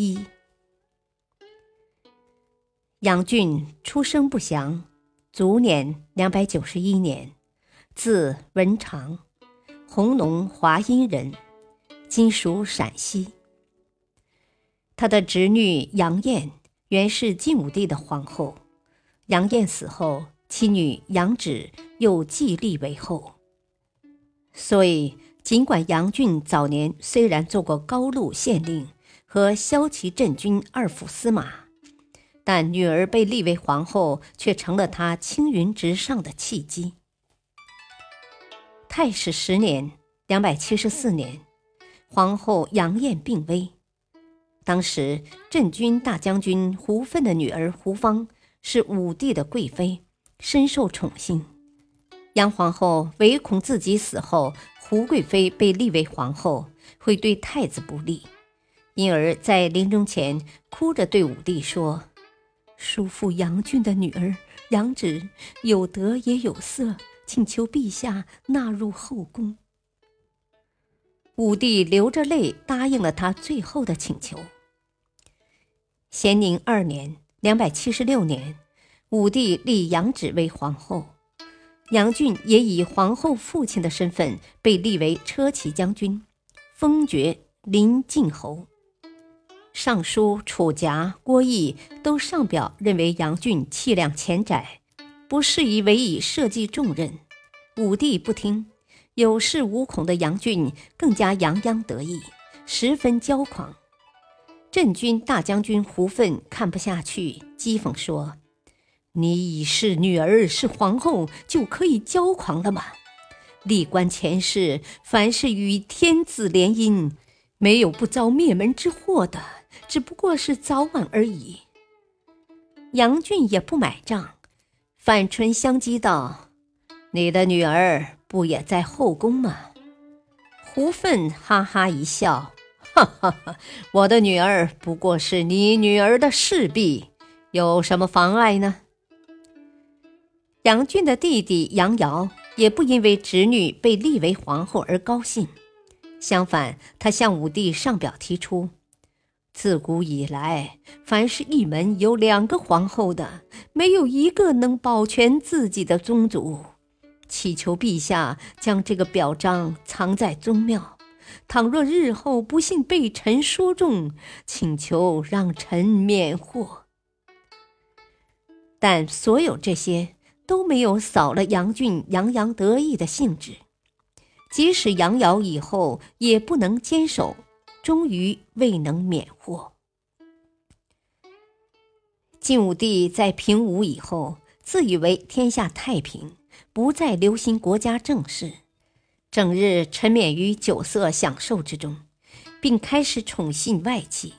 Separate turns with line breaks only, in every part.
一，杨俊出生不详，卒年两百九十一年，字文长，弘农华阴人，今属陕西。他的侄女杨艳原是晋武帝的皇后，杨艳死后，其女杨芷又继立为后。所以，尽管杨俊早年虽然做过高卢县令，和骁骑镇军二府司马，但女儿被立为皇后，却成了他青云直上的契机。太史十年（两百七十四年），皇后杨艳病危。当时镇军大将军胡奋的女儿胡芳是武帝的贵妃，深受宠幸。杨皇后唯恐自己死后，胡贵妃被立为皇后会对太子不利。因而，在临终前，哭着对武帝说：“叔父杨俊的女儿杨芷有德也有色，请求陛下纳入后宫。”武帝流着泪答应了他最后的请求。咸宁二年（两百七十六年），武帝立杨芷为皇后，杨俊也以皇后父亲的身份被立为车骑将军，封爵临晋侯。尚书、楚贾、郭毅都上表认为杨俊气量浅窄，不适宜委以社稷重任。武帝不听，有恃无恐的杨俊更加洋洋得意，十分骄狂。镇军大将军胡奋看不下去，讥讽说：“你已是女儿是皇后，就可以骄狂了吗？历观前世，凡是与天子联姻，没有不遭灭门之祸的。”只不过是早晚而已。杨俊也不买账，反唇相讥道：“你的女儿不也在后宫吗？”胡奋哈哈一笑：“哈哈哈，我的女儿不过是你女儿的侍婢，有什么妨碍呢？”杨俊的弟弟杨瑶也不因为侄女被立为皇后而高兴，相反，他向武帝上表提出。自古以来，凡是一门有两个皇后的，没有一个能保全自己的宗族。祈求陛下将这个表彰藏在宗庙，倘若日后不幸被臣说中，请求让臣免祸。但所有这些都没有扫了杨俊洋洋得意的兴致，即使杨瑶以后也不能坚守。终于未能免祸。晋武帝在平武以后，自以为天下太平，不再留心国家政事，整日沉湎于酒色享受之中，并开始宠信外戚，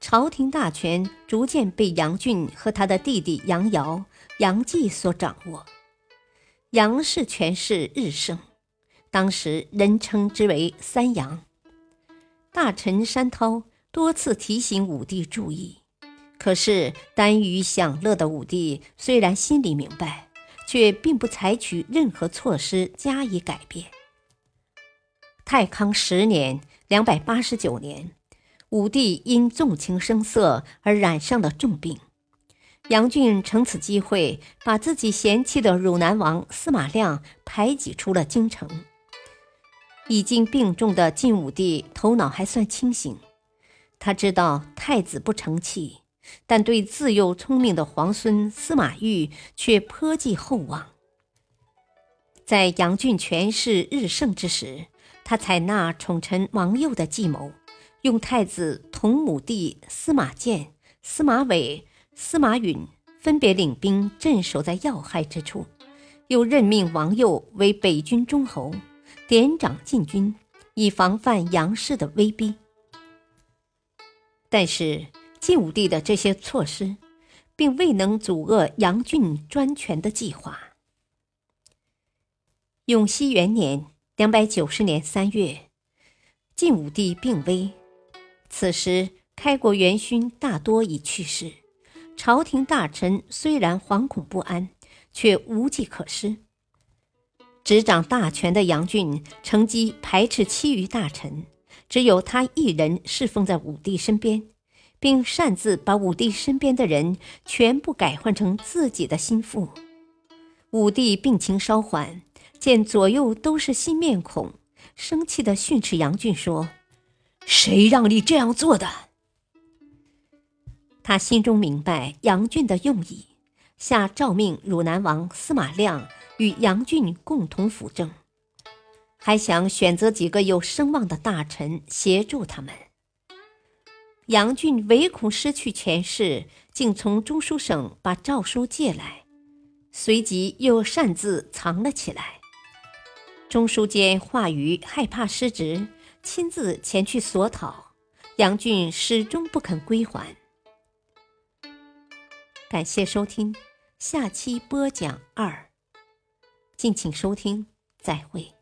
朝廷大权逐渐被杨俊和他的弟弟杨瑶、杨继所掌握，杨氏权势日盛，当时人称之为三杨。大臣山涛多次提醒武帝注意，可是耽于享乐的武帝虽然心里明白，却并不采取任何措施加以改变。太康十年（两百八十九年），武帝因纵情声色而染上了重病，杨俊乘此机会把自己嫌弃的汝南王司马亮排挤出了京城。已经病重的晋武帝头脑还算清醒，他知道太子不成器，但对自幼聪明的皇孙司马昱却颇寄厚望。在杨俊权势日盛之时，他采纳宠臣王佑的计谋，用太子同母弟司马鉴、司马伟、司马允分别领兵镇守在要害之处，又任命王佑为北军中侯。点掌禁军，以防范杨氏的威逼。但是晋武帝的这些措施，并未能阻遏杨俊专权的计划。永熙元年（两百九十年三月），晋武帝病危，此时开国元勋大多已去世，朝廷大臣虽然惶恐不安，却无计可施。执掌大权的杨俊乘机排斥其余大臣，只有他一人侍奉在武帝身边，并擅自把武帝身边的人全部改换成自己的心腹。武帝病情稍缓，见左右都是新面孔，生气地训斥杨俊说：“谁让你这样做的？”他心中明白杨俊的用意，下诏命汝南王司马亮。与杨俊共同辅政，还想选择几个有声望的大臣协助他们。杨俊唯恐失去权势，竟从中书省把诏书借来，随即又擅自藏了起来。中书监华瑜害怕失职，亲自前去索讨，杨俊始终不肯归还。感谢收听，下期播讲二。敬请收听，再会。